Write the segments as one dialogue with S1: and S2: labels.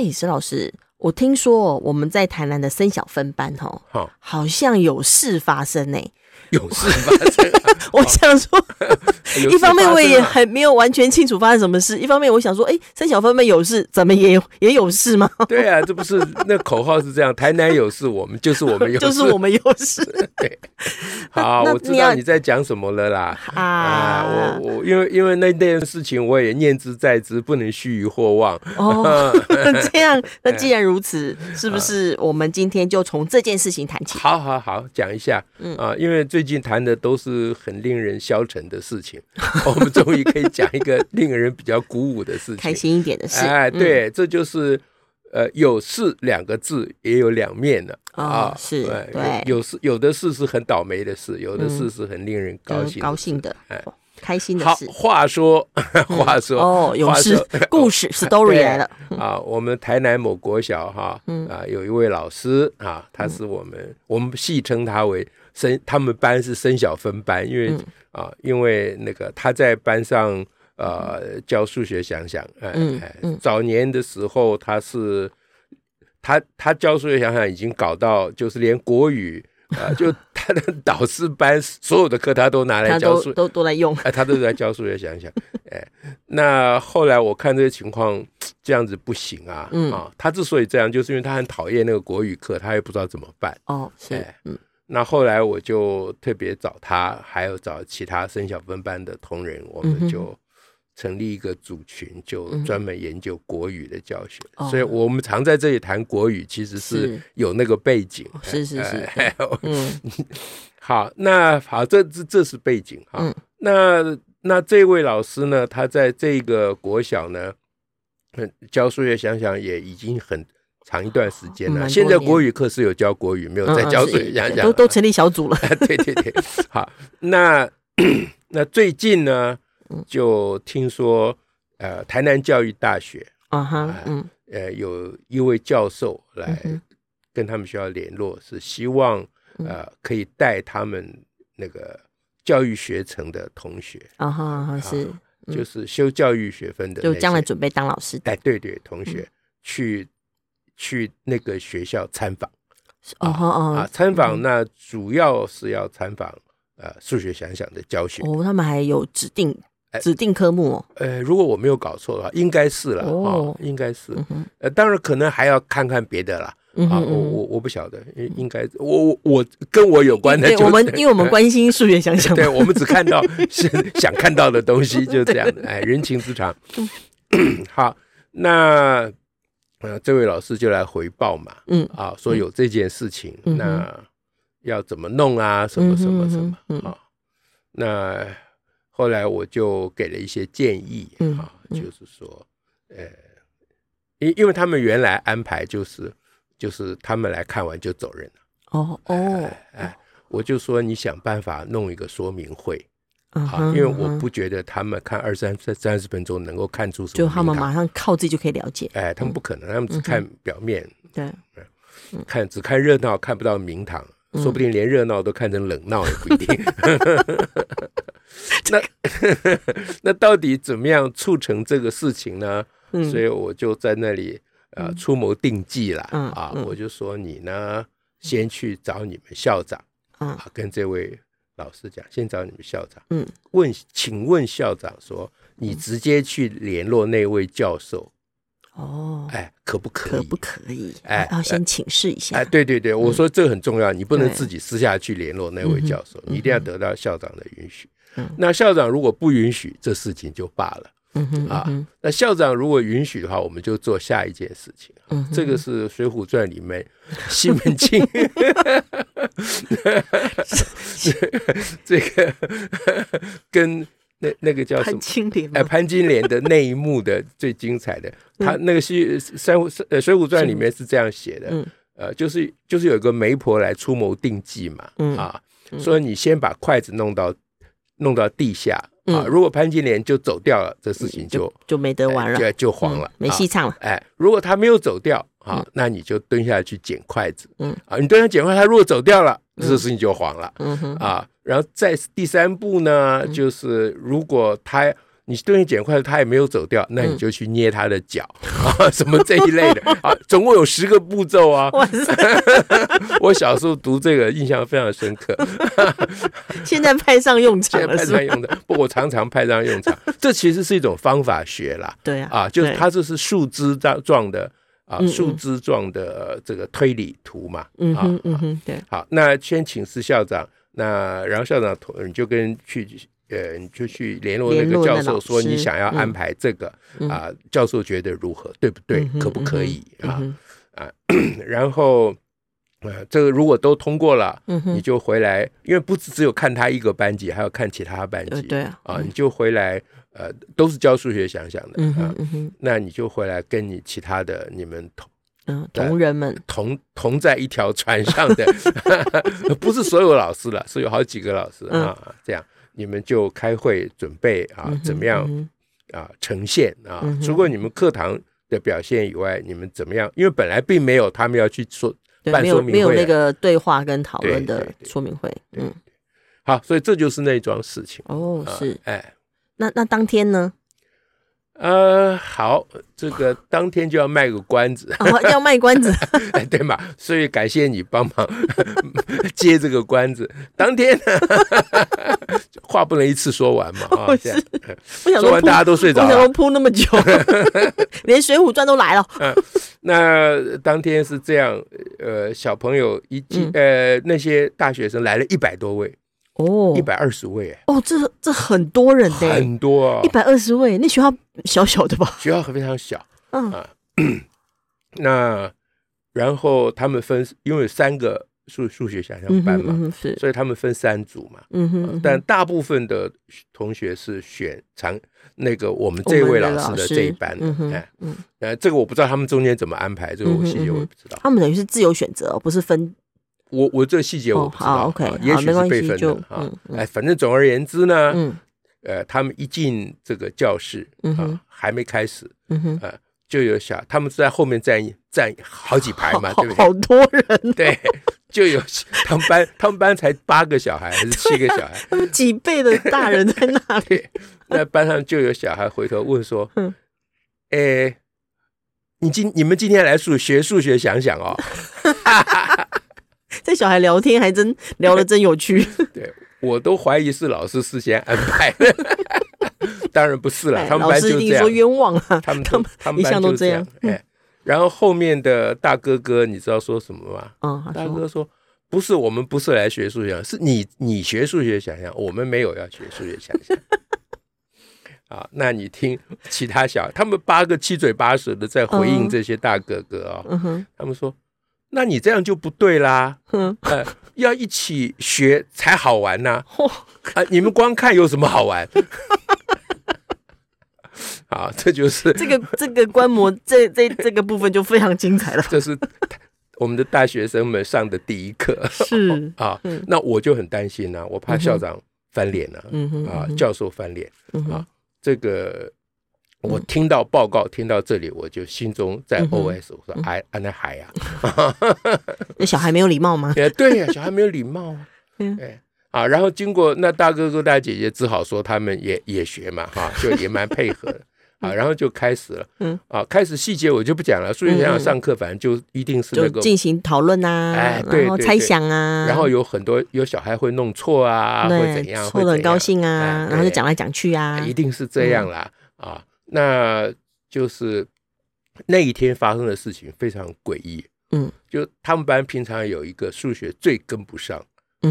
S1: 哎，石老师，我听说我们在台南的森小分班哦，
S2: 好，
S1: 好像有事发生呢。
S2: 有事发生，
S1: 我想说，一方面我也还没有完全清楚发生什么事，一方面我想说，哎，三小分妹有事，咱们也有 也有事吗？
S2: 对啊，这不是那口号是这样，台南有事，我们就是我们有事，
S1: 就是我们有事。
S2: 对，好，我知道你在讲什么了啦。啊，我我因为因为那件事情我也念之在之，不能须臾或忘。
S1: 哦，这样，那既然如此，是不是我们今天就从这件事情谈起？
S2: 好好好，讲一下。嗯啊，因为最最近谈的都是很令人消沉的事情，我们终于可以讲一个令人比较鼓舞的事情，
S1: 开心一点的事。
S2: 哎，对，这就是呃，有事两个字也有两面的。啊，
S1: 是，对，
S2: 有事有的事是很倒霉的事，有的事是很令人高兴
S1: 高兴的，哎，开心的事。
S2: 好，话说 话说
S1: 哦，有事 故事 story 来了。
S2: 啊，我们台南某国小哈啊，有一位老师啊，他是我们我们戏称他为。森他们班是生小分班，因为、嗯、啊，因为那个他在班上呃教数学想想，哎、早年的时候他是他他教数学想想已经搞到就是连国语啊，就 他的导师班所有的课他都拿来教数，
S1: 都都来用，
S2: 哎，他都在教数学想想，哎，那后来我看这个情况这样子不行啊，嗯、啊，他之所以这样，就是因为他很讨厌那个国语课，他也不知道怎么办，
S1: 哦，是，
S2: 哎、嗯。那后来我就特别找他，还有找其他生小分班的同仁，我们就成立一个组群，就专门研究国语的教学。所以我们常在这里谈国语，其实是有那个背景。
S1: 是是是。
S2: 嗯。好，那好，这这这是背景哈。那那这位老师呢，他在这个国小呢，教数学想想也已经很。长一段时间了，现在国语课是有教国语，没有在教数学想想，
S1: 都都成立小组了。
S2: 对对对，好，那那最近呢，就听说呃，台南教育大学啊哈，嗯，呃，有一位教授来跟他们学校联络，是希望呃可以带他们那个教育学程的同学。啊哈，是就是修教育学分的，
S1: 就将来准备当老师的，
S2: 哎，对对，同学去。去那个学校参访，哦哦啊，参访那主要是要参访呃数学想想的教学。
S1: 哦，他们还有指定指定科目哦，
S2: 呃，如果我没有搞错的话，应该是了哦，应该是，呃，当然可能还要看看别的啦，啊，我我我不晓得，应该我我跟我有关的，
S1: 我们因为我们关心数学想想，
S2: 对，我们只看到 想想看到的东西，就这样的，哎，人情之常，好，那。呃，这位老师就来回报嘛，嗯啊，说有这件事情，嗯、那要怎么弄啊？什么什么什么，嗯、啊？那后来我就给了一些建议，嗯、啊，就是说，呃，因因为他们原来安排就是就是他们来看完就走人了，哦哦，哎，哎，我就说你想办法弄一个说明会。好，因为我不觉得他们看二三三十分钟能够看出什么，
S1: 就他们马上靠自己就可以了解。
S2: 哎，他们不可能，他们只看表面，对，看只看热闹，看不到名堂，说不定连热闹都看成冷闹也不一定。那 那到底怎么样促成这个事情呢？所以我就在那里呃出谋定计了啊，我就说你呢，先去找你们校长啊，跟这位。老师讲，先找你们校长。嗯，问，请问校长说，你直接去联络那位教授。哦，哎，可不可以？
S1: 可不可以？哎，要先请示一下。
S2: 哎，对对对，我说这很重要，你不能自己私下去联络那位教授，你一定要得到校长的允许。那校长如果不允许，这事情就罢了。嗯哼啊，那校长如果允许的话，我们就做下一件事情。嗯，这个是《水浒传》里面 西门庆，这个跟那那个叫什么？
S1: 潘金莲。
S2: 哎，潘金莲的那一幕的最精彩的，他那个西《三呃水浒传》里面是这样写的，嗯、呃，就是就是有一个媒婆来出谋定计嘛，嗯、啊，说你先把筷子弄到弄到地下。啊！如果潘金莲就走掉了，这事情就
S1: 就没得玩了，
S2: 就就黄了，
S1: 没戏唱了。
S2: 哎，如果他没有走掉，啊，那你就蹲下去捡筷子。嗯，啊，你蹲下捡筷子，他如果走掉了，这事情就黄了。嗯哼，啊，然后再第三步呢，就是如果他。你蹲下捡筷子，他也没有走掉，那你就去捏他的脚、嗯、啊，什么这一类的啊，总共有十个步骤啊。我小时候读这个印象非常深刻，
S1: 现在派上用场了，
S2: 现在派上用场。不过我常常派上用场，这其实是一种方法学啦。
S1: 对啊，
S2: 啊，就是它这是树枝状的啊，树枝状的这个推理图嘛。嗯嗯嗯，对。好，那先请示校长，那然后校长你就跟去。呃，你就去联络那个教授，说你想要安排这个啊，教授觉得如何，对不对？可不可以啊？啊，然后呃，这个如果都通过了，你就回来，因为不只只有看他一个班级，还要看其他班级，对啊，你就回来，呃，都是教数学想想的啊，那你就回来跟你其他的你们同
S1: 嗯同仁们
S2: 同同在一条船上的，不是所有老师了，是有好几个老师啊，这样。你们就开会准备啊，怎么样啊呈现啊？除过你们课堂的表现以外，你们怎么样？因为本来并没有他们要去说办说明会，
S1: 没有没有那个对话跟讨论的说明会。嗯，
S2: 好，所以这就是那桩事情。
S1: 哦，是，哎，那那当天呢？
S2: 呃，好，这个当天就要卖个关子，
S1: 哦、要卖关子，
S2: 哎，对嘛？所以感谢你帮忙 接这个关子。当天 话不能一次说完嘛，啊、哦，这样，不想说，说完大家都睡着了，
S1: 不想铺那么久，连水浒传都来了。
S2: 嗯，那当天是这样，呃，小朋友一进，呃，那些大学生来了一百多位。哦，一百二十位哎！
S1: 哦，这这很多人的，
S2: 很多啊，
S1: 一百二十位。那学校小小的吧？
S2: 学校非常小，嗯啊。那然后他们分，因为有三个数数学想象班嘛，是，所以他们分三组嘛。嗯哼。但大部分的同学是选长那个我们这位老师的这一班的。嗯嗯。呃，这个我不知道他们中间怎么安排，这个我细节我也不知道。
S1: 他们等于是自由选择，不是分。
S2: 我我这个细节我不知道，OK，也许是备份的啊。哎，反正总而言之呢，嗯呃，他们一进这个教室啊，还没开始，呃，就有小，他们是在后面站站好几排嘛，对不对？
S1: 好多人，
S2: 对，就有他们班，他们班才八个小孩还是七个小孩？
S1: 他们几倍的大人在那里？
S2: 那班上就有小孩回头问说：“嗯，哎，你今你们今天来数学数学想想哦。”
S1: 这小孩聊天还真聊得真有趣，
S2: 对，我都怀疑是老师事先安排的，当然不是了，他们班就这样，说冤枉啊，他们他们他们班都这样，哎，然后后面的大哥哥，你知道说什么吗？嗯，大哥哥说不是，我们不是来学数学，是你你学数学想象，我们没有要学数学想象。啊，那你听其他小孩，他们八个七嘴八舌的在回应这些大哥哥啊，他们说。那你这样就不对啦，嗯，呃，要一起学才好玩呐，啊，你们光看有什么好玩？啊，这就是
S1: 这个这个观摩这这这个部分就非常精彩了。
S2: 这是我们的大学生们上的第一课，是 啊，那我就很担心呐，我怕校长翻脸了，嗯啊，教授翻脸，啊，这个。我听到报告，听到这里，我就心中在 OS，我说：“哎，安那海呀，
S1: 那小孩没有礼貌吗？”
S2: 对呀，小孩没有礼貌啊。哎，啊，然后经过那大哥哥大姐姐只好说他们也也学嘛，哈，就也蛮配合的。啊。然后就开始了，嗯，啊，开始细节我就不讲了。数学想上课，反正就一定是那个
S1: 进行讨论啊，哎，对，猜想啊，
S2: 然后有很多有小孩会弄错啊，会怎样，
S1: 错的很高兴啊，然后就讲来讲去啊，
S2: 一定是这样啦，啊。那就是那一天发生的事情非常诡异，嗯，就他们班平常有一个数学最跟不上，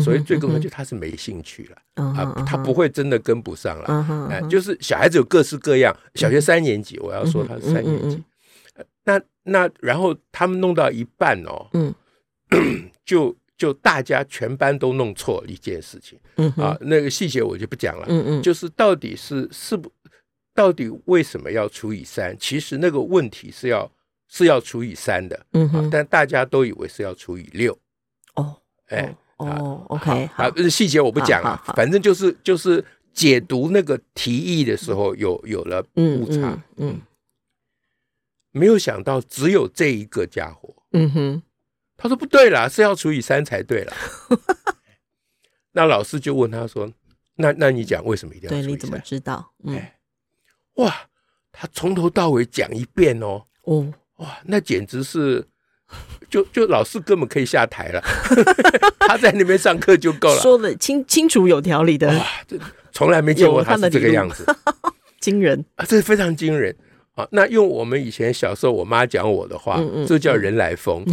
S2: 所以最跟不上就他是没兴趣了，啊，他不会真的跟不上了，哎，就是小孩子有各式各样，小学三年级，我要说他是三年级，那那然后他们弄到一半哦，嗯，就就大家全班都弄错一件事情，
S1: 嗯
S2: 啊，那个细节我就不讲了，
S1: 嗯嗯，
S2: 就是到底是是不，到底为什么要除以三？其实那个问题是要是要除以三的，
S1: 嗯哼，
S2: 但大家都以为是要除以六，
S1: 哦，
S2: 哎，
S1: 哦，OK，
S2: 好，细节我不讲了，反正就是就是解读那个提议的时候有有了误差，嗯。没有想到只有这一个家伙，
S1: 嗯哼，
S2: 他说不对啦，是要除以三才对了。那老师就问他说：“那那你讲为什么一定要除以三？”
S1: 对，你怎么知道？嗯，
S2: 哎，哇，他从头到尾讲一遍哦，
S1: 哦，
S2: 哇，那简直是，就就老师根本可以下台了，他在那边上课就够了，
S1: 说的清清楚有条理的，
S2: 哇，这从来没见过他是这个样子，
S1: 惊人。
S2: 啊，这非常惊人。那用我们以前小时候我妈讲我的话，
S1: 嗯嗯、
S2: 这叫人来疯。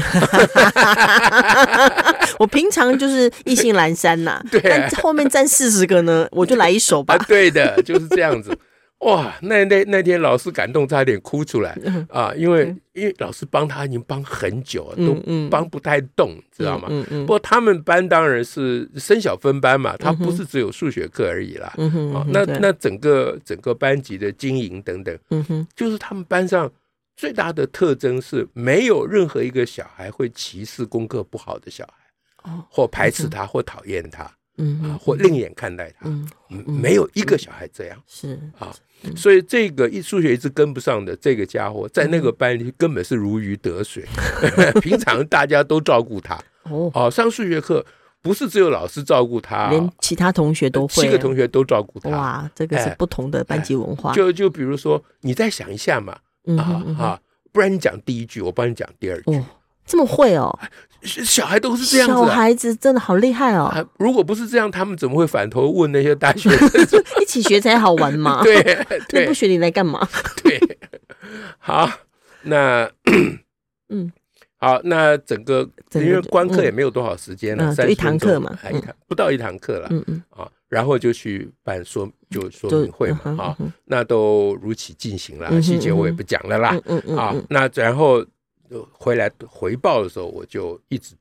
S1: 我平常就是意兴阑珊呐，
S2: 对、
S1: 啊，但后面站四十个呢，我就来一首吧。
S2: 啊、对的，就是这样子。哇，那那那天老师感动，差点哭出来。啊！因为因为老师帮他已经帮很久了，都帮不太动，知道吗？不过他们班当然是升小分班嘛，他不是只有数学课而已啦。啊，那那整个整个班级的经营等等，就是他们班上最大的特征是没有任何一个小孩会歧视功课不好的小孩，或排斥他，或讨厌他，啊，或另眼看待他，没有一个小孩这样，
S1: 是啊。
S2: 所以这个一数学一直跟不上的这个家伙，在那个班里根本是如鱼得水。平常大家都照顾他 哦，上数学课不是只有老师照顾他，
S1: 连其他同学都会，
S2: 七个同学都照顾他。
S1: 哇，这个是不同的班级文化。
S2: 就就比如说，你再想一下嘛，啊啊，不然你讲第一句，我帮你讲第二句。
S1: 这么会哦。
S2: 小孩都是这样子，
S1: 小孩子真的好厉害哦！
S2: 如果不是这样，他们怎么会反头问那些大学生？
S1: 一起学才好玩嘛！
S2: 对，对，
S1: 不学你来干嘛？
S2: 对，好，那 嗯，好，那整个因为观课也没有多少时间了，
S1: 就一堂课嘛，
S2: 一堂不到一堂课了，嗯嗯啊，然后就去办说就说明会嘛，啊，那都如期进行了，细节我也不讲了啦，嗯嗯啊，那然后。回来回报的时候，我就一直，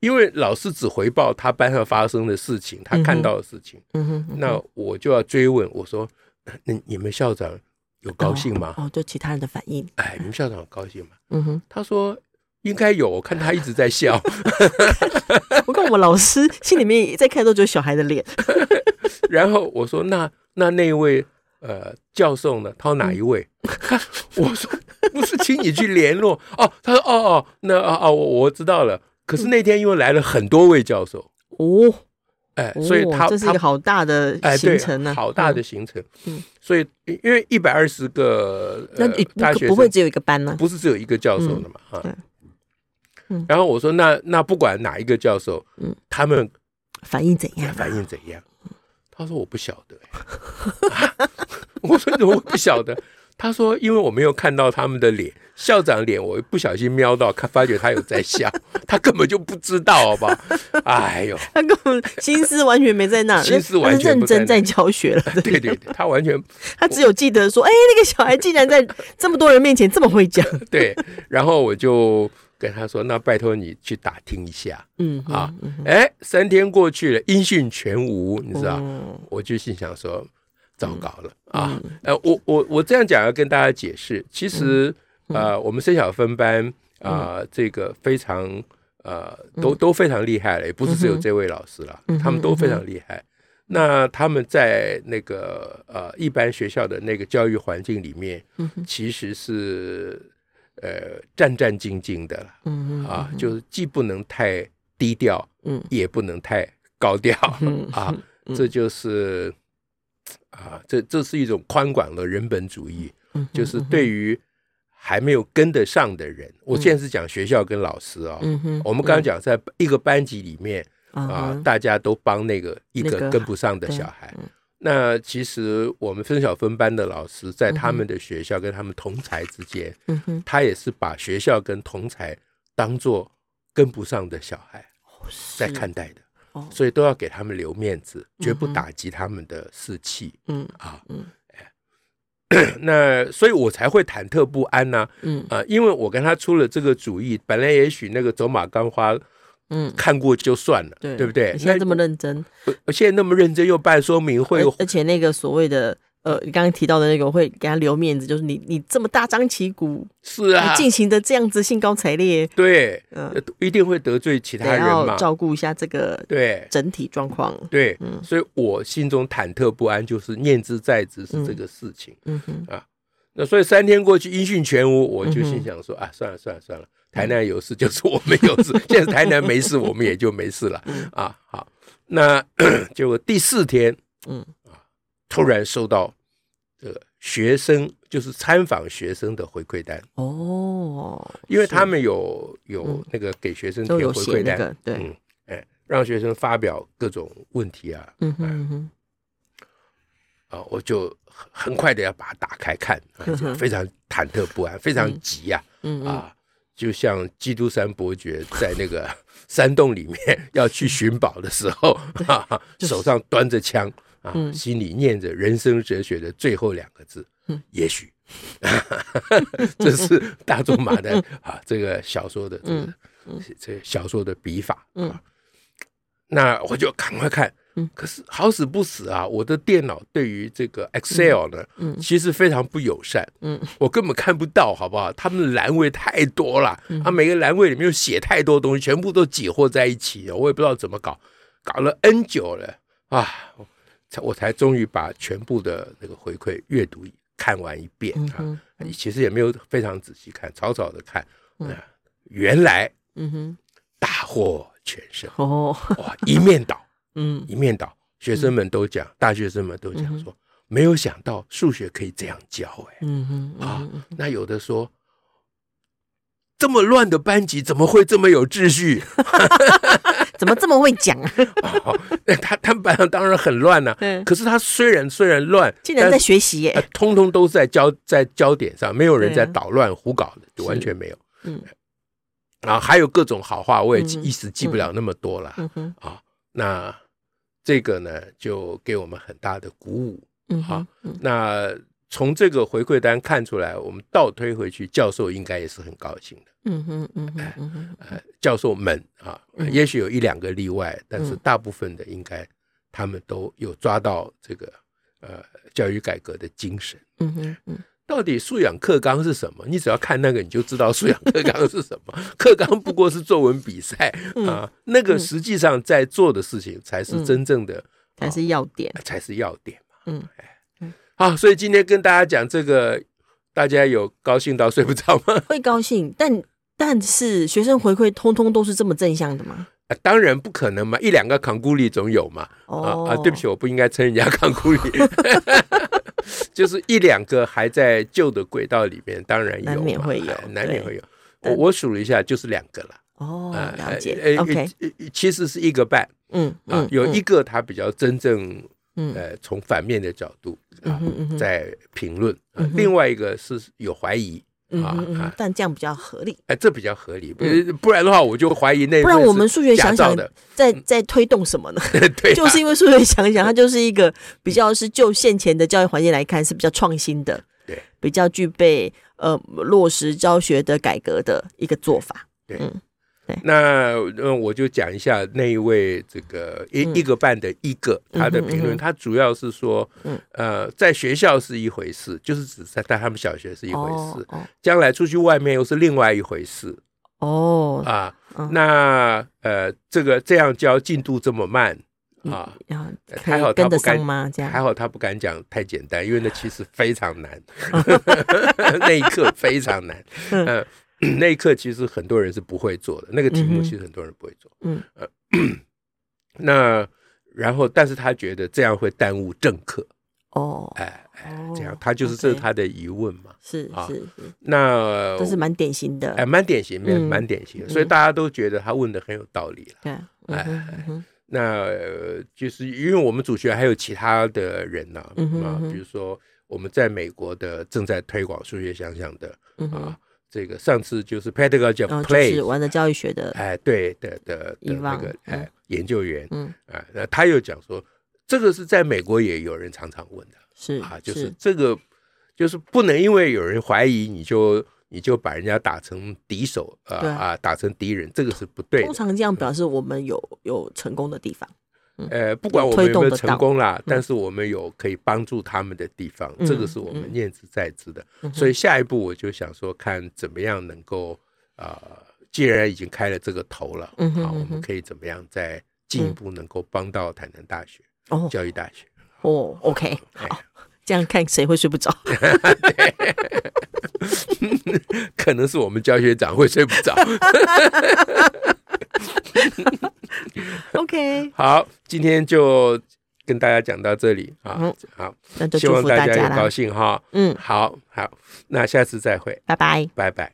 S2: 因为老师只回报他班上发生的事情，他看到的事情，嗯哼，那我就要追问，我说，那你们校长有高兴吗？
S1: 哦，就其他人的反应，
S2: 哎，你们校长有高兴吗？
S1: 嗯哼，
S2: 他说应该有，我看他一直在笑。
S1: 我看我们老师心里面在看都只有小孩的脸。
S2: 然后我说，那那那位呃教授呢？他说哪一位？我说。不是，请你去联络哦。他说：“哦哦，那啊啊，我我知道了。可是那天因为来了很多位教授
S1: 哦，
S2: 哎，所以他
S1: 这是一个好大的行程呢，
S2: 好大的行程。嗯，所以因为一百二十个
S1: 那大学不会只有一个班呢？
S2: 不是只有一个教授的嘛？哈，嗯。然后我说：那那不管哪一个教授，嗯，他们
S1: 反应怎样？
S2: 反应怎样？他说：我不晓得。我说：你怎么不晓得？”他说：“因为我没有看到他们的脸，校长脸我不小心瞄到，看发觉他有在笑，他根本就不知道，好不好？哎呦，
S1: 他根本心思完全没在那，
S2: 心思完全
S1: 认真在教学了。
S2: 对对对，他完全，
S1: 他只有记得说，哎，那个小孩竟然在这么多人面前这么会讲。
S2: 对，然后我就跟他说，那拜托你去打听一下，嗯啊，哎，三天过去了，音讯全无，你知道，我就心想说。”糟糕了啊！呃，我我我这样讲要跟大家解释，其实呃，我们生小分班啊，这个非常呃，都都非常厉害了，也不是只有这位老师了，他们都非常厉害。那他们在那个呃一般学校的那个教育环境里面，其实是呃战战兢兢的了，啊，就是既不能太低调，也不能太高调，啊，这就是。啊，这这是一种宽广的人本主义，就是对于还没有跟得上的人，我现在是讲学校跟老师啊。我们刚刚讲在一个班级里面啊，大家都帮那个一个跟不上的小孩。那其实我们分小分班的老师在他们的学校跟他们同才之间，他也是把学校跟同才当做跟不上的小孩在看待的。所以都要给他们留面子，绝不打击他们的士气。嗯啊，嗯，那所以我才会忐忑不安呢。嗯啊，因为我跟他出了这个主意，本来也许那个走马观花
S1: 嗯，
S2: 看过就算了，对，对不对？
S1: 现在这么认真，
S2: 而现在那么认真又办说明会，
S1: 而且那个所谓的。呃，你刚刚提到的那个，我会给他留面子，就是你你这么大张旗鼓，
S2: 是啊，
S1: 进行的这样子兴高采烈，
S2: 对，嗯，一定会得罪其他人嘛，
S1: 照顾一下这个对。整体状况，
S2: 对，嗯，所以我心中忐忑不安，就是念之在兹是这个事情，嗯哼。啊，那所以三天过去音讯全无，我就心想说啊，算了算了算了，台南有事就是我们有事，现在台南没事，我们也就没事了，啊，好，那结果第四天，嗯。突然收到这个学生，就是参访学生的回馈单。哦，因为他们有有那个给学生填回馈单，对，嗯，哎，让学生发表各种问题啊，嗯哼，啊，我就很快的要把它打开看，非常忐忑不安，非常急呀，嗯。啊，就像基督山伯爵在那个 山洞里面要去寻宝的时候，手上端着枪。啊，心里念着人生哲学的最后两个字，嗯，也许，这是大仲马的啊，这个小说的这个这个小说的笔法，嗯，那我就赶快看，嗯，可是好死不死啊，我的电脑对于这个 Excel 呢，嗯，其实非常不友善，嗯，我根本看不到，好不好？他们的栏位太多了，啊，每个栏位里面又写太多东西，全部都挤和在一起，我也不知道怎么搞，搞了 N 久了啊。我才终于把全部的那个回馈阅读看完一遍啊，其实也没有非常仔细看，草草的看。原来，嗯哼，大获全胜。哦，哇，一面倒，嗯，一面倒。学生们都讲，大学生们都讲说，没有想到数学可以这样教，哎，嗯哼，啊，那有的说，这么乱的班级怎么会这么有秩序？
S1: 怎么这么会讲？啊？
S2: 哦、他他们班上当然很乱呐、啊，嗯、可是他虽然虽然乱，
S1: 竟然在学习耶，
S2: 通通都是在焦在焦点上，没有人在捣乱胡搞的，就完全没有。嗯，然后还有各种好话，我也一时记不了那么多了。啊、嗯嗯哦，那这个呢，就给我们很大的鼓舞。嗯，好，那。从这个回馈单看出来，我们倒推回去，教授应该也是很高兴的。嗯哼嗯哼嗯哼，呃，教授们啊，也许有一两个例外，但是大部分的应该他们都有抓到这个呃教育改革的精神。嗯哼嗯，到底素养课纲是什么？你只要看那个，你就知道素养课纲是什么。课纲不过是作文比赛啊，那个实际上在做的事情才是真正的，
S1: 才是要点，
S2: 才是要点嘛。嗯。好，所以今天跟大家讲这个，大家有高兴到睡不着吗？
S1: 会高兴，但但是学生回馈通通都是这么正向的吗？
S2: 啊，当然不可能嘛，一两个扛孤立总有嘛。哦、啊啊，对不起，我不应该称人家扛孤立，就是一两个还在旧的轨道里面，当然有，难免会有，难免会有。我我数了一下，就是两个了。哦，了解。呃，OK，其实是一个半。嗯啊，有一个他比较真正。嗯，呃，从反面的角度啊，在评论。另外一个是有怀疑啊，
S1: 但这样比较合理。
S2: 哎，这比较合理，不然的话我就怀疑那。
S1: 不然我们数学想想，在在推动什么呢？对，就是因为数学想想，它就是一个比较是就现前的教育环境来看是比较创新的，对，比较具备呃落实教学的改革的一个做法。对。
S2: 那嗯，我就讲一下那一位这个一一个半的一个他的评论，他主要是说，呃，在学校是一回事，就是指在在他们小学是一回事，将来出去外面又是另外一回事。哦啊，那呃，这个这样教进度这么慢啊，还好他不敢吗？还好他不敢讲太简单，因为那其实非常难 那一刻非常难，嗯。那一刻其实很多人是不会做的，那个题目其实很多人不会做。嗯，呃，那然后，但是他觉得这样会耽误政客。哦，哎哎，这样他就是这是他的疑问嘛？是是是。那
S1: 这是蛮典型的，
S2: 哎，蛮典型，蛮蛮典型的，所以大家都觉得他问的很有道理了。对，哎，那就是因为我们主学还有其他的人呢，啊，比如说我们在美国的正在推广数学想想的啊。这个上次就是 pedagogy of play
S1: 玩的教育学的，
S2: 哎，对的的的那个哎研究员，嗯，啊，那他又讲说，这个是在美国也有人常常问的，是啊，就是这个就是不能因为有人怀疑你就你就把人家打成敌手，呃啊，打成敌人，这个是不对的。
S1: 通常这样表示我们有有成功的地方。
S2: 呃，不管我们有没有成功啦，但是我们有可以帮助他们的地方，这个是我们念之在之的。所以下一步我就想说，看怎么样能够啊，既然已经开了这个头了，好，我们可以怎么样再进一步能够帮到台南大学哦，教育大学
S1: 哦，OK，好，这样看谁会睡不着？
S2: 可能是我们教学长会睡不着。
S1: OK，
S2: 好，今天就跟大家讲到这里啊，嗯、好，
S1: 那就
S2: 希望大家也高兴哈，
S1: 嗯，
S2: 好好，那下次再会，
S1: 拜拜，
S2: 拜拜。